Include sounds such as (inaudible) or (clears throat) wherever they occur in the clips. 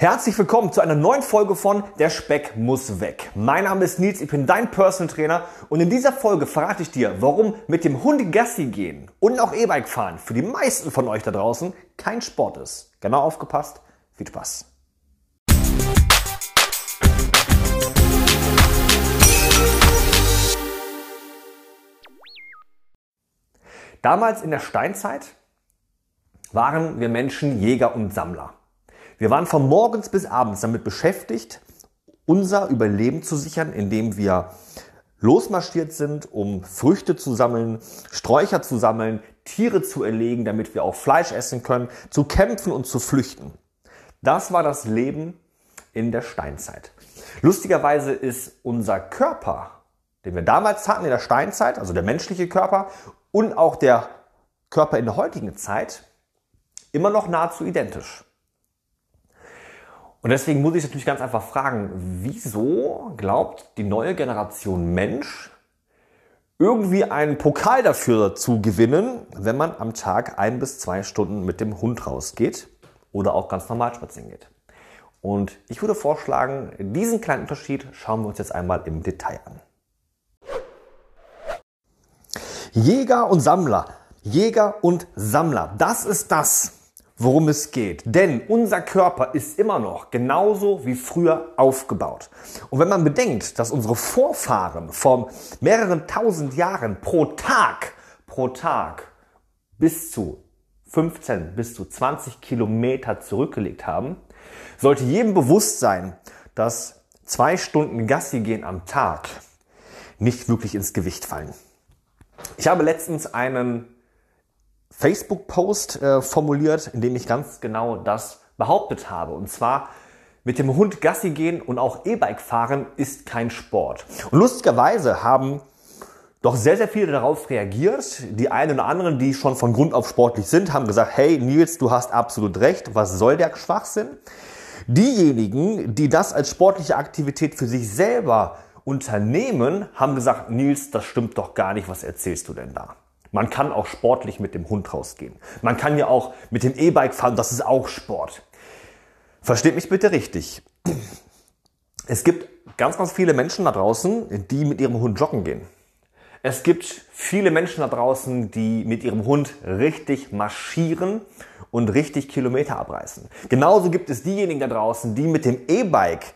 Herzlich willkommen zu einer neuen Folge von Der Speck muss weg. Mein Name ist Nils, ich bin dein Personal Trainer und in dieser Folge verrate ich dir, warum mit dem Hund Gassi gehen und auch E-Bike fahren für die meisten von euch da draußen kein Sport ist. Genau aufgepasst, viel Spaß. Damals in der Steinzeit waren wir Menschen Jäger und Sammler. Wir waren von morgens bis abends damit beschäftigt, unser Überleben zu sichern, indem wir losmarschiert sind, um Früchte zu sammeln, Sträucher zu sammeln, Tiere zu erlegen, damit wir auch Fleisch essen können, zu kämpfen und zu flüchten. Das war das Leben in der Steinzeit. Lustigerweise ist unser Körper, den wir damals hatten in der Steinzeit, also der menschliche Körper und auch der Körper in der heutigen Zeit, immer noch nahezu identisch. Und deswegen muss ich natürlich ganz einfach fragen, wieso glaubt die neue Generation Mensch, irgendwie einen Pokal dafür zu gewinnen, wenn man am Tag ein bis zwei Stunden mit dem Hund rausgeht oder auch ganz normal spazieren geht. Und ich würde vorschlagen, diesen kleinen Unterschied schauen wir uns jetzt einmal im Detail an. Jäger und Sammler. Jäger und Sammler. Das ist das, worum es geht. Denn unser Körper ist immer noch genauso wie früher aufgebaut. Und wenn man bedenkt, dass unsere Vorfahren vor mehreren tausend Jahren pro Tag, pro Tag bis zu 15 bis zu 20 Kilometer zurückgelegt haben, sollte jedem bewusst sein, dass zwei Stunden Gassi gehen am Tag nicht wirklich ins Gewicht fallen. Ich habe letztens einen Facebook-Post äh, formuliert, in dem ich ganz genau das behauptet habe. Und zwar, mit dem Hund Gassi gehen und auch E-Bike fahren ist kein Sport. Und lustigerweise haben doch sehr, sehr viele darauf reagiert. Die einen oder anderen, die schon von Grund auf sportlich sind, haben gesagt, hey Nils, du hast absolut recht, was soll der Schwachsinn? Diejenigen, die das als sportliche Aktivität für sich selber unternehmen, haben gesagt, Nils, das stimmt doch gar nicht, was erzählst du denn da? Man kann auch sportlich mit dem Hund rausgehen. Man kann ja auch mit dem E-Bike fahren, das ist auch Sport. Versteht mich bitte richtig. (clears throat) Es gibt ganz, ganz viele Menschen da draußen, die mit ihrem Hund joggen gehen. Es gibt viele Menschen da draußen, die mit ihrem Hund richtig marschieren und richtig Kilometer abreißen. Genauso gibt es diejenigen da draußen, die mit dem E-Bike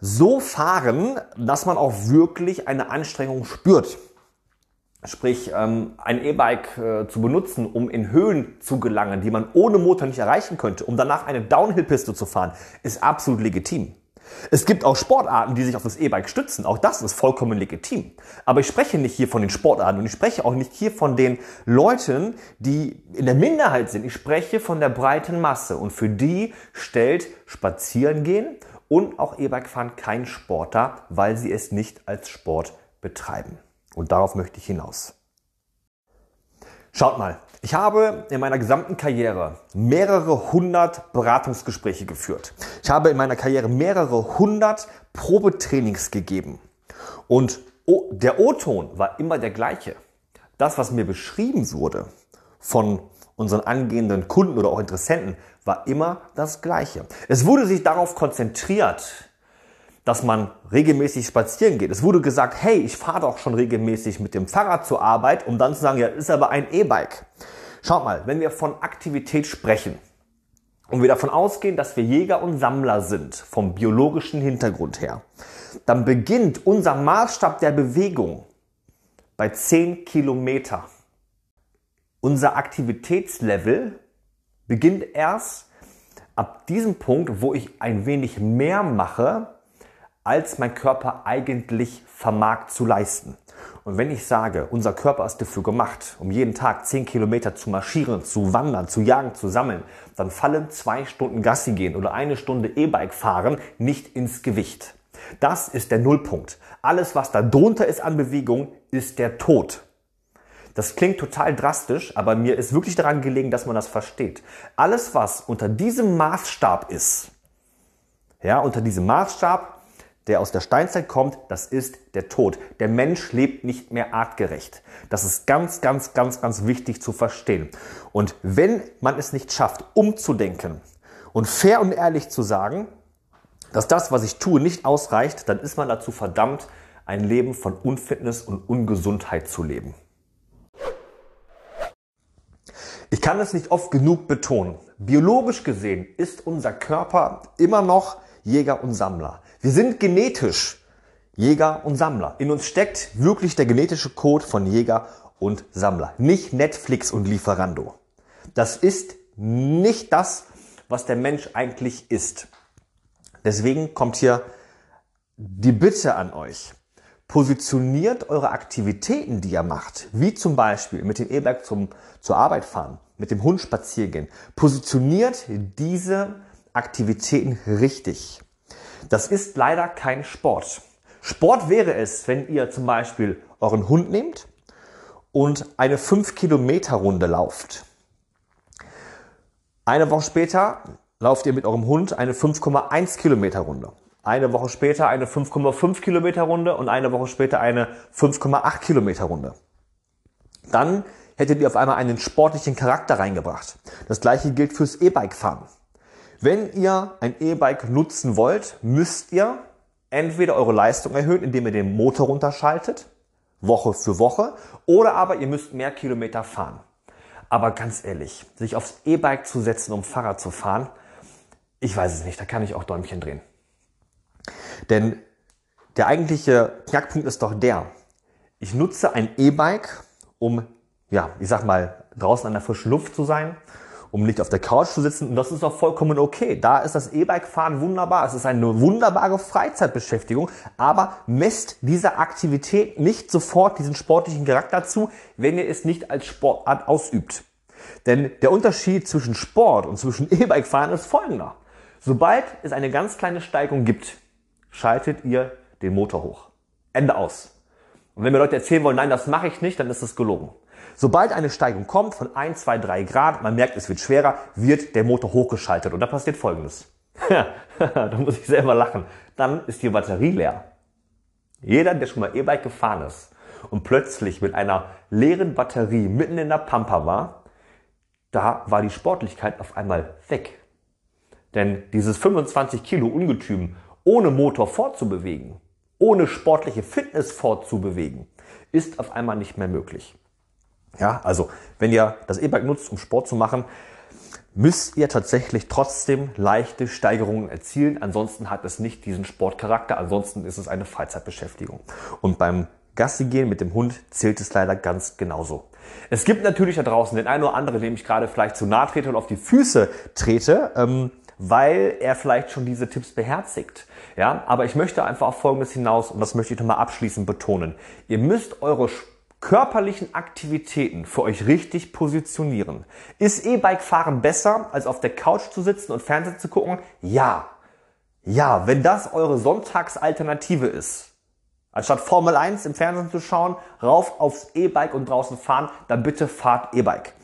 so fahren, dass man auch wirklich eine Anstrengung spürt. Sprich, ähm, ein E-Bike äh, zu benutzen, um in Höhen zu gelangen, die man ohne Motor nicht erreichen könnte, um danach eine Downhill-Piste zu fahren, ist absolut legitim. Es gibt auch Sportarten, die sich auf das E-Bike stützen. Auch das ist vollkommen legitim. Aber ich spreche nicht hier von den Sportarten und ich spreche auch nicht hier von den Leuten, die in der Minderheit sind. Ich spreche von der breiten Masse. Und für die stellt Spazierengehen und auch E-Bike fahren kein Sport dar, weil sie es nicht als Sport betreiben. Und darauf möchte ich hinaus. Schaut mal, ich habe in meiner gesamten Karriere mehrere hundert Beratungsgespräche geführt. Ich habe in meiner Karriere mehrere hundert Probetrainings gegeben. Und der O-Ton war immer der gleiche. Das, was mir beschrieben wurde von unseren angehenden Kunden oder auch Interessenten, war immer das gleiche. Es wurde sich darauf konzentriert, dass man regelmäßig spazieren geht. Es wurde gesagt, hey, ich fahre doch schon regelmäßig mit dem Fahrrad zur Arbeit, um dann zu sagen, ja, ist aber ein E-Bike. Schaut mal, wenn wir von Aktivität sprechen und wir davon ausgehen, dass wir Jäger und Sammler sind, vom biologischen Hintergrund her, dann beginnt unser Maßstab der Bewegung bei 10 Kilometer. Unser Aktivitätslevel beginnt erst ab diesem Punkt, wo ich ein wenig mehr mache, als mein Körper eigentlich vermag zu leisten. Und wenn ich sage, unser Körper ist dafür gemacht, um jeden Tag 10 Kilometer zu marschieren, zu wandern, zu jagen, zu sammeln, dann fallen zwei Stunden Gassi gehen oder eine Stunde E-Bike fahren nicht ins Gewicht. Das ist der Nullpunkt. Alles, was da drunter ist an Bewegung, ist der Tod. Das klingt total drastisch, aber mir ist wirklich daran gelegen, dass man das versteht. Alles, was unter diesem Maßstab ist, ja, unter diesem Maßstab der aus der Steinzeit kommt, das ist der Tod. Der Mensch lebt nicht mehr artgerecht. Das ist ganz, ganz, ganz, ganz wichtig zu verstehen. Und wenn man es nicht schafft, umzudenken und fair und ehrlich zu sagen, dass das, was ich tue, nicht ausreicht, dann ist man dazu verdammt, ein Leben von Unfitness und Ungesundheit zu leben. Ich kann es nicht oft genug betonen. Biologisch gesehen ist unser Körper immer noch Jäger und Sammler. Wir sind genetisch Jäger und Sammler. In uns steckt wirklich der genetische Code von Jäger und Sammler. Nicht Netflix und Lieferando. Das ist nicht das, was der Mensch eigentlich ist. Deswegen kommt hier die Bitte an euch. Positioniert eure Aktivitäten, die ihr macht, wie zum Beispiel mit dem E-Bike zum, zur Arbeit fahren, mit dem Hund spazieren gehen. Positioniert diese Aktivitäten richtig. Das ist leider kein Sport. Sport wäre es, wenn ihr zum Beispiel euren Hund nehmt und eine 5 Kilometer Runde lauft. Eine Woche später lauft ihr mit eurem Hund eine 5,1 Kilometer Runde. Eine Woche später eine 5,5 Kilometer Runde und eine Woche später eine 5,8 Kilometer Runde. Dann hättet ihr auf einmal einen sportlichen Charakter reingebracht. Das gleiche gilt fürs E-Bike fahren. Wenn ihr ein E-Bike nutzen wollt, müsst ihr entweder eure Leistung erhöhen, indem ihr den Motor runterschaltet, Woche für Woche, oder aber ihr müsst mehr Kilometer fahren. Aber ganz ehrlich, sich aufs E-Bike zu setzen, um Fahrrad zu fahren, ich weiß es nicht, da kann ich auch Däumchen drehen. Denn der eigentliche Knackpunkt ist doch der, ich nutze ein E-Bike, um, ja, ich sag mal, draußen an der frischen Luft zu sein, um nicht auf der Couch zu sitzen. Und das ist auch vollkommen okay. Da ist das E-Bike-Fahren wunderbar. Es ist eine wunderbare Freizeitbeschäftigung. Aber messt dieser Aktivität nicht sofort diesen sportlichen Charakter zu, wenn ihr es nicht als Sportart ausübt. Denn der Unterschied zwischen Sport und zwischen (laughs) E-Bike-Fahren ist folgender. Sobald es eine ganz kleine Steigung gibt, schaltet ihr den Motor hoch. Ende aus. Und wenn mir Leute erzählen wollen, nein, das mache ich nicht, dann ist es gelogen. Sobald eine Steigung kommt von 1, 2, 3 Grad, man merkt, es wird schwerer, wird der Motor hochgeschaltet. Und da passiert Folgendes. (laughs) (laughs) da muss ich selber lachen. Dann ist die Batterie leer. Jeder, der schon mal E-Bike gefahren ist und plötzlich mit einer leeren Batterie mitten in der Pampa war, da war die Sportlichkeit auf einmal weg. Denn dieses 25 Kilo Ungetüm ohne Motor fortzubewegen, ohne sportliche Fitness fortzubewegen, ist auf einmal nicht mehr möglich. Ja, also wenn ihr das E-Bike nutzt, um Sport zu machen, müsst ihr tatsächlich trotzdem leichte Steigerungen erzielen. Ansonsten hat es nicht diesen Sportcharakter. Ansonsten ist es eine Freizeitbeschäftigung. Und beim Gassi gehen mit dem Hund zählt es leider ganz genauso. Es gibt natürlich da draußen den einen oder anderen, dem ich gerade vielleicht zu nahe trete und auf die Füße trete, ähm, weil er vielleicht schon diese Tipps beherzigt. Ja, aber ich möchte einfach auf Folgendes hinaus und das möchte ich nochmal abschließend betonen. Ihr müsst eure körperlichen Aktivitäten für euch richtig positionieren. Ist E-Bike-Fahren besser, als auf der Couch zu sitzen und Fernsehen zu gucken? Ja. Ja, wenn das eure Sonntagsalternative ist, anstatt Formel 1 im Fernsehen zu schauen, rauf aufs E-Bike und draußen fahren, dann bitte fahrt E-Bike.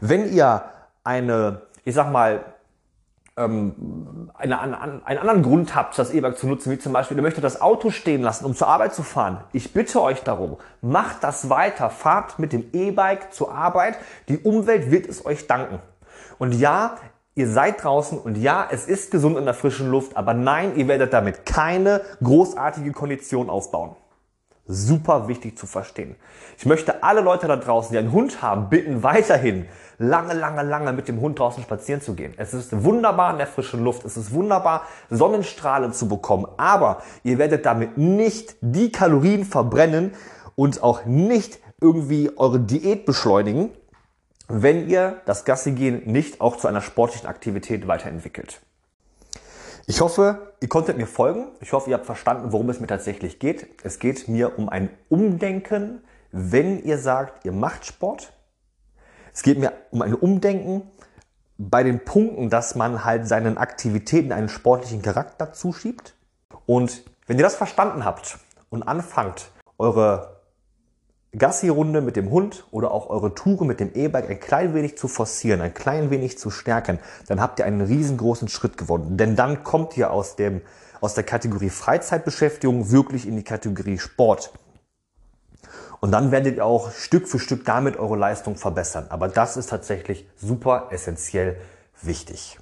Wenn ihr eine, ich sag mal, ähm, eine, eine, einen anderen Grund habt, das E-Bike zu nutzen, wie zum Beispiel, ihr möchtet das Auto stehen lassen, um zur Arbeit zu fahren. Ich bitte euch darum, macht das weiter, fahrt mit dem E-Bike zur Arbeit. Die Umwelt wird es euch danken. Und ja, ihr seid draußen und ja, es ist gesund in der frischen Luft, aber nein, ihr werdet damit keine großartige Kondition aufbauen. Super wichtig zu verstehen. Ich möchte alle Leute da draußen, die einen Hund haben, bitten, weiterhin lange, lange, lange mit dem Hund draußen spazieren zu gehen. Es ist wunderbar in der frischen Luft. Es ist wunderbar, Sonnenstrahlen zu bekommen. Aber ihr werdet damit nicht die Kalorien verbrennen und auch nicht irgendwie eure Diät beschleunigen, wenn ihr das Gassi-Gehen nicht auch zu einer sportlichen Aktivität weiterentwickelt. Ich hoffe, ihr konntet mir folgen. Ich hoffe, ihr habt verstanden, worum es mir tatsächlich geht. Es geht mir um ein Umdenken, wenn ihr sagt, ihr macht Sport, es geht mir um ein Umdenken bei den Punkten, dass man halt seinen Aktivitäten einen sportlichen Charakter zuschiebt. Und wenn ihr das verstanden habt und anfangt, eure Gassi-Runde mit dem Hund oder auch eure Touren mit dem E-Bike ein klein wenig zu forcieren, ein klein wenig zu stärken, dann habt ihr einen riesengroßen Schritt gewonnen. Denn dann kommt ihr aus, dem, aus der Kategorie Freizeitbeschäftigung wirklich in die Kategorie Sport. Und dann werdet ihr auch Stück für Stück damit eure Leistung verbessern. Aber das ist tatsächlich super essentiell wichtig.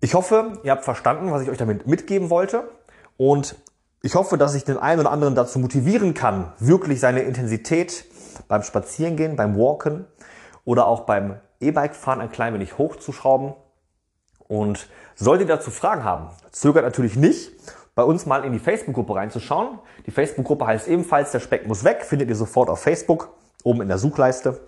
Ich hoffe, ihr habt verstanden, was ich euch damit mitgeben wollte und ich hoffe, dass ich den einen oder anderen dazu motivieren kann, wirklich seine Intensität beim Spazierengehen, beim Walken oder auch beim E-Bike-Fahren ein klein wenig hochzuschrauben. Und solltet ihr dazu Fragen haben, zögert natürlich nicht, bei uns mal in die Facebook-Gruppe reinzuschauen. Die Facebook-Gruppe heißt ebenfalls Der Speck muss weg, findet ihr sofort auf Facebook, oben in der Suchleiste.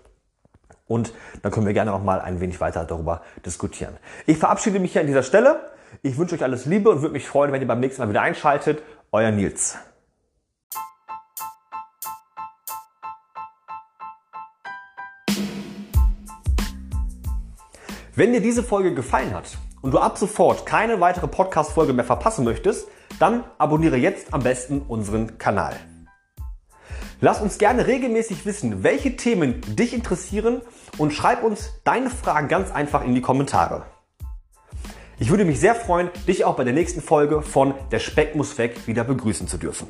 Und dann können wir gerne noch mal ein wenig weiter darüber diskutieren. Ich verabschiede mich hier an dieser Stelle. Ich wünsche euch alles Liebe und würde mich freuen, wenn ihr beim nächsten Mal wieder einschaltet. Euer Nils. Wenn dir diese Folge gefallen hat und du ab sofort keine weitere Podcast-Folge mehr verpassen möchtest, dann abonniere jetzt am besten unseren Kanal. Lass uns gerne regelmäßig wissen, welche Themen dich interessieren und schreib uns deine Fragen ganz einfach in die Kommentare. Ich würde mich sehr freuen, dich auch bei der nächsten Folge von Der Speck muss weg wieder begrüßen zu dürfen.